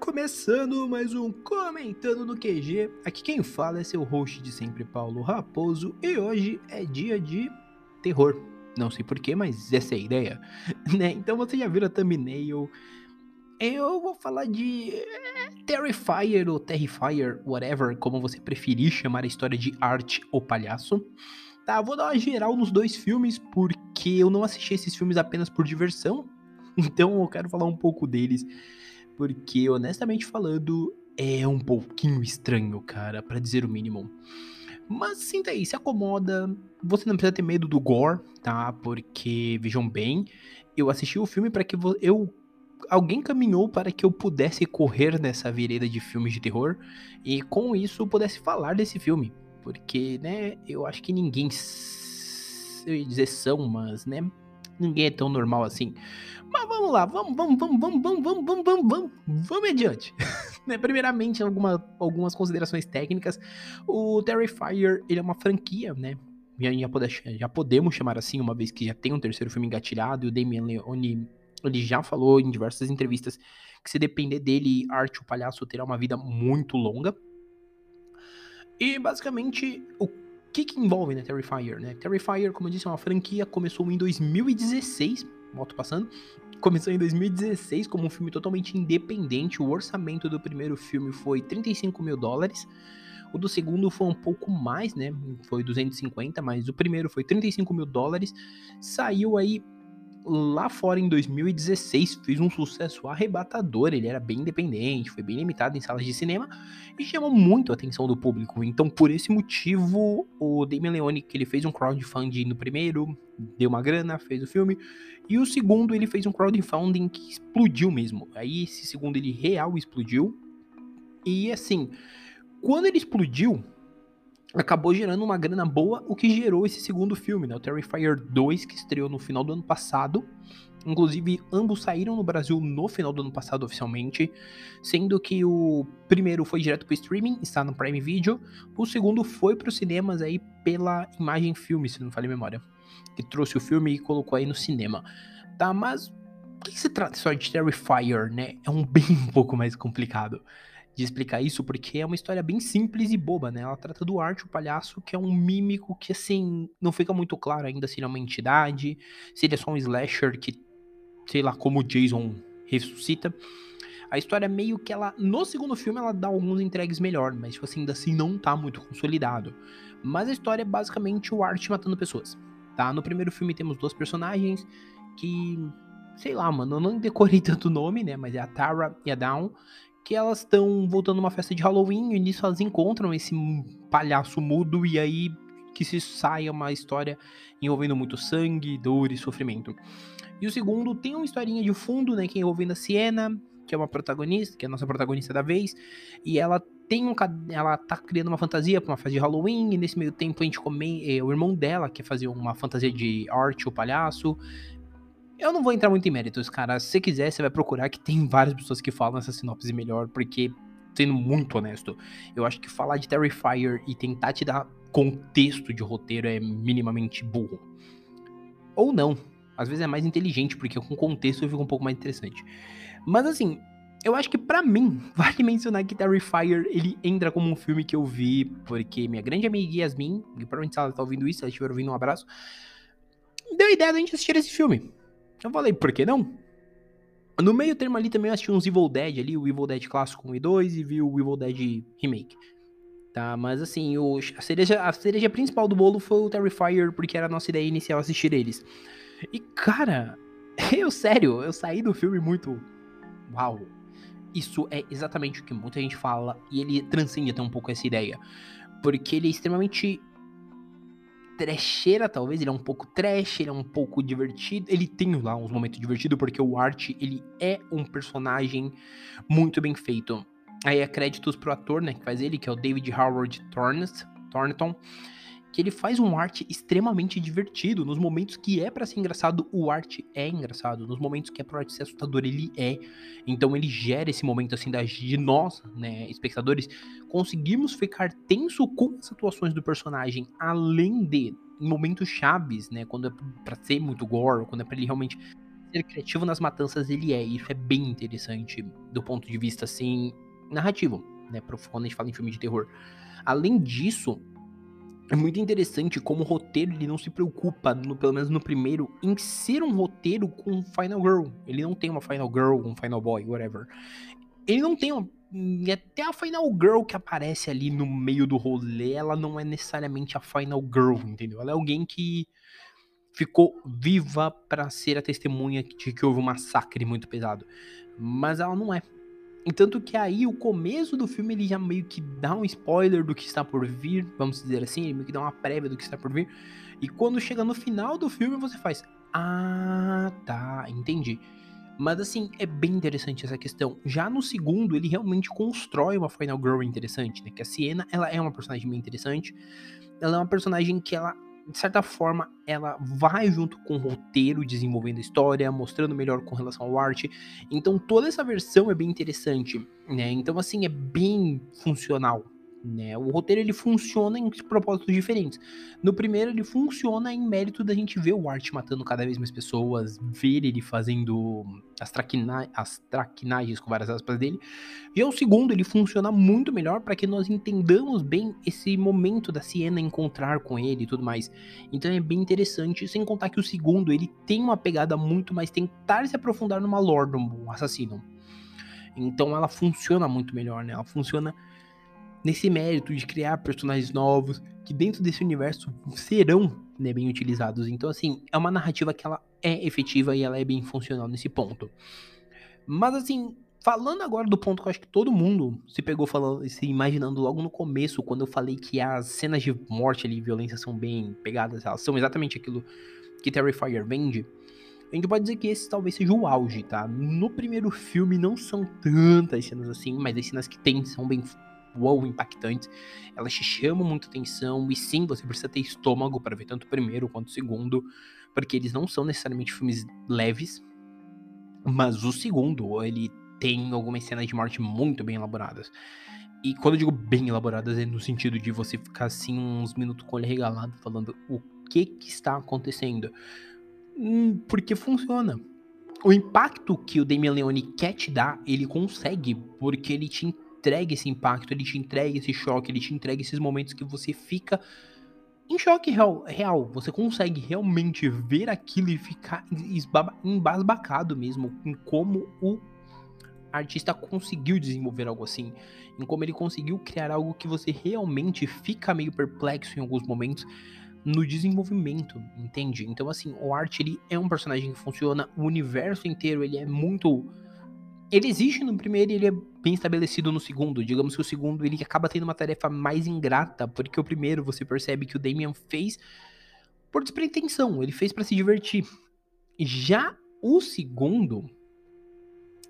começando mais um Comentando no QG. Aqui quem fala é seu host de sempre, Paulo Raposo, e hoje é dia de terror. Não sei porquê, mas essa é a ideia. Né? Então você já viu a thumbnail. Eu vou falar de eh, Terrifier ou Terrifier, whatever, como você preferir chamar a história de arte ou palhaço. Tá, vou dar uma geral nos dois filmes, porque eu não assisti esses filmes apenas por diversão. Então eu quero falar um pouco deles porque honestamente falando, é um pouquinho estranho, cara, para dizer o mínimo. Mas sinta aí, se acomoda. Você não precisa ter medo do gore, tá? Porque vejam bem, eu assisti o filme para que eu alguém caminhou para que eu pudesse correr nessa vereda de filmes de terror e com isso pudesse falar desse filme, porque, né, eu acho que ninguém eu ia dizer são, mas, né, ninguém é tão normal assim. Mas vamos lá, vamos, vamos, vamos, vamos, vamos, vamos, vamos, vamos, vamos, vamos adiante. né, primeiramente, alguma, algumas considerações técnicas. O Terrifier, ele é uma franquia, né? Já, pode, já podemos chamar assim, uma vez que já tem um terceiro filme engatilhado, e o Damien Leone, ele já falou em diversas entrevistas que se depender dele, Arte, o palhaço, terá uma vida muito longa. E basicamente, o que, que envolve né, Terrifier? Né? Terrifier, como eu disse, é uma franquia, começou em 2016, moto passando, começou em 2016 como um filme totalmente independente. O orçamento do primeiro filme foi 35 mil dólares. O do segundo foi um pouco mais, né? Foi 250, mas o primeiro foi 35 mil dólares. Saiu aí lá fora em 2016 fez um sucesso arrebatador. Ele era bem independente, foi bem limitado em salas de cinema e chamou muito a atenção do público. Então, por esse motivo, o Damien Leone, que ele fez um crowdfunding no primeiro, deu uma grana, fez o filme, e o segundo ele fez um crowdfunding que explodiu mesmo. Aí esse segundo ele real explodiu. E assim, quando ele explodiu, acabou gerando uma grana boa, o que gerou esse segundo filme, né? O Terrifier 2, que estreou no final do ano passado. Inclusive, ambos saíram no Brasil no final do ano passado oficialmente, sendo que o primeiro foi direto para streaming, está no Prime Video, o segundo foi para os cinemas aí pela Imagem Filme, se não a memória, que trouxe o filme e colocou aí no cinema. Tá, mas o que, que se trata só de Terrifier, né? É um bem um pouco mais complicado de explicar isso, porque é uma história bem simples e boba, né? Ela trata do Art, o palhaço, que é um mímico que, assim, não fica muito claro ainda se ele é uma entidade, se ele é só um slasher que, sei lá, como Jason ressuscita. A história meio que ela, no segundo filme, ela dá alguns entregues melhor, mas, tipo assim, ainda assim não tá muito consolidado. Mas a história é basicamente o Art matando pessoas, tá? No primeiro filme temos dois personagens que sei lá, mano, eu não decorei tanto o nome, né? Mas é a Tara e a Dawn que elas estão voltando a uma festa de Halloween e nisso elas encontram esse palhaço mudo e aí que se saia uma história envolvendo muito sangue, dor e sofrimento. E o segundo tem uma historinha de fundo, né, que é envolvendo a Siena, que é uma protagonista, que é a nossa protagonista da vez, e ela tem um ela tá criando uma fantasia para uma festa de Halloween, e nesse meio tempo a gente come, é, o irmão dela quer fazer uma fantasia de arte o palhaço, eu não vou entrar muito em méritos, cara. Se você quiser, você vai procurar que tem várias pessoas que falam essa sinopse melhor, porque, sendo muito honesto, eu acho que falar de Terrifier e tentar te dar contexto de roteiro é minimamente burro. Ou não. Às vezes é mais inteligente, porque com contexto fica um pouco mais interessante. Mas assim, eu acho que para mim, vale mencionar que Terrifier, ele entra como um filme que eu vi, porque minha grande amiga Yasmin, e provavelmente se ela tá ouvindo isso, se ela estiver ouvindo um abraço, deu a ideia da gente assistir esse filme. Eu falei, por que não? No meio termo ali também eu assisti uns Evil Dead ali, o Evil Dead clássico 1 e 2 e vi o Evil Dead Remake. Tá, mas assim, o, a, cereja, a cereja principal do bolo foi o Terrifier, porque era a nossa ideia inicial assistir eles. E cara, eu sério, eu saí do filme muito. Uau! Isso é exatamente o que muita gente fala, e ele transcende até um pouco essa ideia. Porque ele é extremamente trecheira, talvez. Ele é um pouco trash, ele é um pouco divertido. Ele tem lá uns momentos divertidos, porque o Art, ele é um personagem muito bem feito. Aí é créditos pro ator, né, que faz ele, que é o David Howard Thornton que ele faz um arte extremamente divertido. Nos momentos que é para ser engraçado, o arte é engraçado. Nos momentos que é arte ser assustador, ele é. Então ele gera esse momento assim de nós, né, espectadores, conseguimos ficar tenso com as situações do personagem, além de momentos chaves, né, quando é pra ser muito gore, quando é pra ele realmente ser criativo nas matanças ele é. E isso é bem interessante do ponto de vista, assim, narrativo, né? Quando a gente fala em filme de terror. Além disso, é muito interessante como o roteiro ele não se preocupa, no, pelo menos no primeiro, em ser um roteiro com Final Girl. Ele não tem uma Final Girl, um Final Boy, whatever. Ele não tem uma. Até a Final Girl que aparece ali no meio do rolê, ela não é necessariamente a Final Girl, entendeu? Ela é alguém que ficou viva para ser a testemunha de que houve um massacre muito pesado. Mas ela não é. E tanto que aí o começo do filme ele já meio que dá um spoiler do que está por vir, vamos dizer assim, ele meio que dá uma prévia do que está por vir. E quando chega no final do filme você faz: "Ah, tá, entendi". Mas assim, é bem interessante essa questão. Já no segundo, ele realmente constrói uma Final Girl interessante, né? Que a Siena, ela é uma personagem bem interessante. Ela é uma personagem que ela de certa forma, ela vai junto com o roteiro, desenvolvendo a história, mostrando melhor com relação ao arte. Então, toda essa versão é bem interessante, né? Então, assim, é bem funcional né? O roteiro ele funciona em propósitos diferentes. No primeiro ele funciona em mérito da gente ver o Art matando cada vez mais pessoas, ver ele fazendo as, traquina as traquinagens com várias aspas dele. E o segundo ele funciona muito melhor para que nós entendamos bem esse momento da Siena encontrar com ele e tudo mais. Então é bem interessante, sem contar que o segundo ele tem uma pegada muito mais tentar se aprofundar numa lore do assassino. Então ela funciona muito melhor, né? Ela funciona nesse mérito de criar personagens novos que dentro desse universo serão né, bem utilizados. Então, assim, é uma narrativa que ela é efetiva e ela é bem funcional nesse ponto. Mas, assim, falando agora do ponto que eu acho que todo mundo se pegou falando, se imaginando logo no começo, quando eu falei que as cenas de morte ali, violência são bem pegadas, elas são exatamente aquilo que Terrifier vende. A gente pode dizer que esse talvez seja o auge, tá? No primeiro filme não são tantas cenas assim, mas as cenas que tem são bem wow, impactantes. Elas te chamam muita atenção e sim, você precisa ter estômago para ver tanto o primeiro quanto o segundo, porque eles não são necessariamente filmes leves. Mas o segundo, ele tem algumas cenas de morte muito bem elaboradas. E quando eu digo bem elaboradas, é no sentido de você ficar assim uns minutos com o olho regalado, falando o que que está acontecendo. Hum, porque funciona. O impacto que o Damian Leone quer te dar, ele consegue, porque ele te entrega esse impacto, ele te entrega esse choque, ele te entrega esses momentos que você fica em choque real. real. Você consegue realmente ver aquilo e ficar embasbacado mesmo em como o artista conseguiu desenvolver algo assim, em como ele conseguiu criar algo que você realmente fica meio perplexo em alguns momentos no desenvolvimento, entende? Então assim, o Art ele é um personagem que funciona, o universo inteiro ele é muito ele existe no primeiro e ele é bem estabelecido no segundo. Digamos que o segundo ele acaba tendo uma tarefa mais ingrata, porque o primeiro você percebe que o Damian fez por despretensão, ele fez para se divertir. Já o segundo,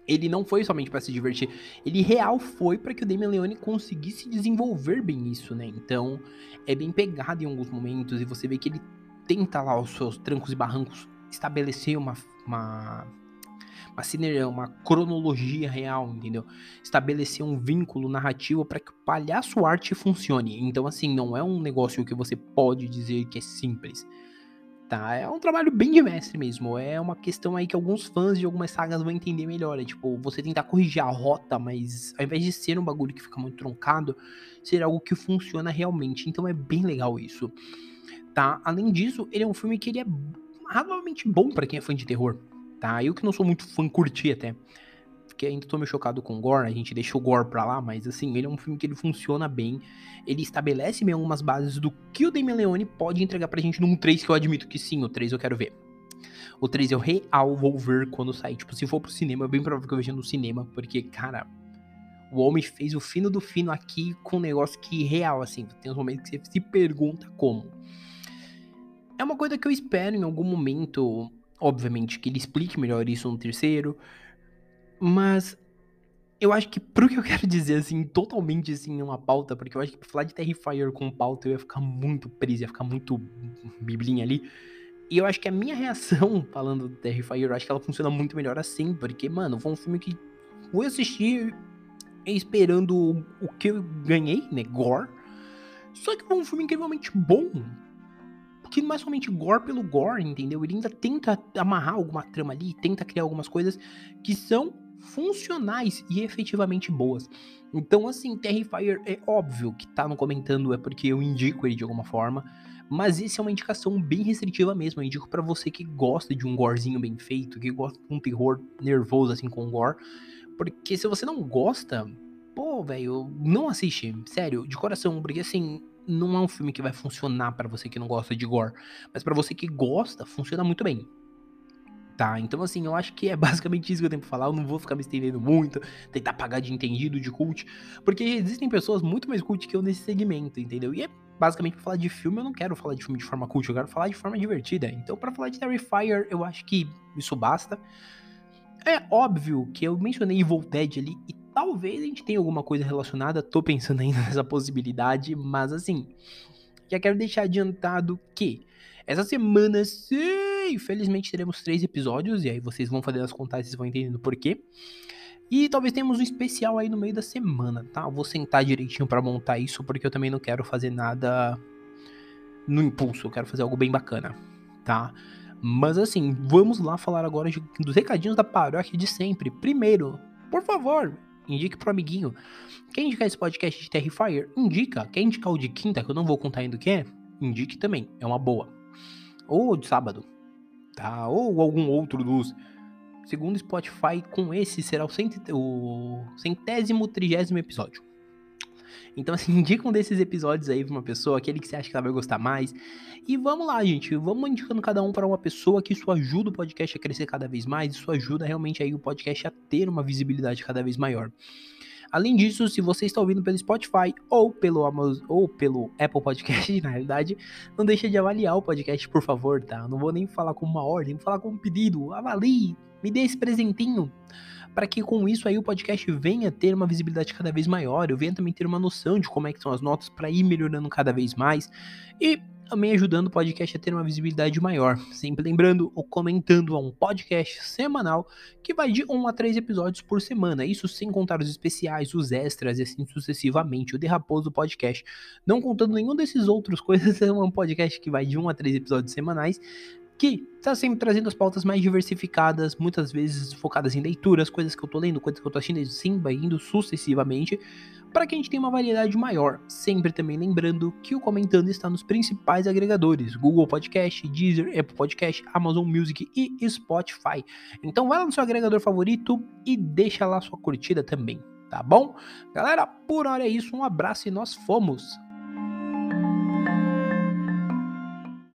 ele não foi somente para se divertir, ele real foi para que o Damian Leone conseguisse desenvolver bem isso, né? Então, é bem pegado em alguns momentos e você vê que ele tenta lá os seus trancos e barrancos estabelecer uma, uma uma sinergia, uma cronologia real, entendeu? Estabelecer um vínculo narrativo para que o palhaço arte funcione. Então, assim, não é um negócio que você pode dizer que é simples. Tá? É um trabalho bem de mestre mesmo. É uma questão aí que alguns fãs de algumas sagas vão entender melhor. É tipo, você tentar corrigir a rota, mas ao invés de ser um bagulho que fica muito troncado, ser algo que funciona realmente. Então é bem legal isso. Tá? Além disso, ele é um filme que ele é razoavelmente bom para quem é fã de terror tá? Eu que não sou muito fã, curti até. Porque ainda tô meio chocado com o Gore, a gente deixa o Gore pra lá, mas assim, ele é um filme que ele funciona bem. Ele estabelece bem algumas bases do que o Damien Leone pode entregar pra gente num 3 que eu admito que sim, o 3 eu quero ver. O 3 eu real vou ver quando sair. Tipo, se for pro cinema, é bem provável que eu veja no cinema, porque, cara, o homem fez o fino do fino aqui com um negócio que real, assim. Tem uns momentos que você se pergunta como. É uma coisa que eu espero em algum momento Obviamente que ele explique melhor isso no terceiro. Mas eu acho que pro que eu quero dizer, assim, totalmente assim, uma pauta, porque eu acho que falar de Terrifier com pauta eu ia ficar muito preso, ia ficar muito biblinha ali. E eu acho que a minha reação falando do Terrifier, eu acho que ela funciona muito melhor assim, porque, mano, foi um filme que fui assistir esperando o que eu ganhei, né? Gore. Só que foi um filme incrivelmente bom que não é somente gore pelo gore, entendeu? Ele ainda tenta amarrar alguma trama ali, tenta criar algumas coisas que são funcionais e efetivamente boas. Então, assim, Terrifier é óbvio que tá no comentando, é porque eu indico ele de alguma forma. Mas esse é uma indicação bem restritiva mesmo. Eu indico para você que gosta de um gorezinho bem feito, que gosta de um terror nervoso assim com gore. Porque se você não gosta, pô, velho, não assiste. Sério, de coração. Porque assim, não é um filme que vai funcionar para você que não gosta de gore. Mas para você que gosta, funciona muito bem. Tá, então assim, eu acho que é basicamente isso que eu tenho pra falar. Eu não vou ficar me estendendo muito, tentar pagar de entendido, de cult, porque existem pessoas muito mais cult que eu nesse segmento, entendeu? E é basicamente pra falar de filme, eu não quero falar de filme de forma cult, eu quero falar de forma divertida. Então, para falar de Terrifier, eu acho que isso basta. É óbvio que eu mencionei Evil Dead ali e talvez a gente tenha alguma coisa relacionada, tô pensando ainda nessa possibilidade, mas assim, já quero deixar adiantado que essa semana, sim, infelizmente teremos três episódios, e aí vocês vão fazer as contas, vocês vão entendendo por quê. E talvez tenhamos um especial aí no meio da semana, tá? Vou sentar direitinho para montar isso, porque eu também não quero fazer nada no impulso, eu quero fazer algo bem bacana, tá? Mas assim, vamos lá falar agora dos recadinhos da paróquia de sempre. Primeiro, por favor, indique pro amiguinho. Quer indicar esse podcast de Terrifier? Indica. Quer indicar o de quinta, que eu não vou contar ainda o que é? Indique também, é uma boa ou de sábado, tá? Ou algum outro dos. Segundo Spotify, com esse será o, cent... o centésimo, trigésimo episódio. Então, assim, indica um desses episódios aí pra uma pessoa, aquele que você acha que ela vai gostar mais. E vamos lá, gente. Vamos indicando cada um para uma pessoa que isso ajuda o podcast a crescer cada vez mais. Isso ajuda realmente aí o podcast a ter uma visibilidade cada vez maior. Além disso, se você está ouvindo pelo Spotify ou pelo Amazon, ou pelo Apple Podcast, na realidade, não deixa de avaliar o podcast, por favor, tá? não vou nem falar com uma ordem, vou falar com um pedido. Avalie, me dê esse presentinho para que com isso aí o podcast venha ter uma visibilidade cada vez maior, eu venha também ter uma noção de como é que são as notas para ir melhorando cada vez mais e também ajudando o podcast a ter uma visibilidade maior. Sempre lembrando, o Comentando é um podcast semanal que vai de 1 a 3 episódios por semana. Isso sem contar os especiais, os extras e assim sucessivamente. O Derraposo Podcast. Não contando nenhum desses outros coisas, é um podcast que vai de 1 a 3 episódios semanais que está sempre trazendo as pautas mais diversificadas, muitas vezes focadas em leituras, coisas que eu tô lendo, coisas que eu tô assistindo, sim, vai indo sucessivamente, para que a gente tenha uma variedade maior. Sempre também lembrando que o Comentando está nos principais agregadores: Google Podcast, Deezer, Apple Podcast, Amazon Music e Spotify. Então vai lá no seu agregador favorito e deixa lá sua curtida também, tá bom? Galera, por hora é isso, um abraço e nós fomos!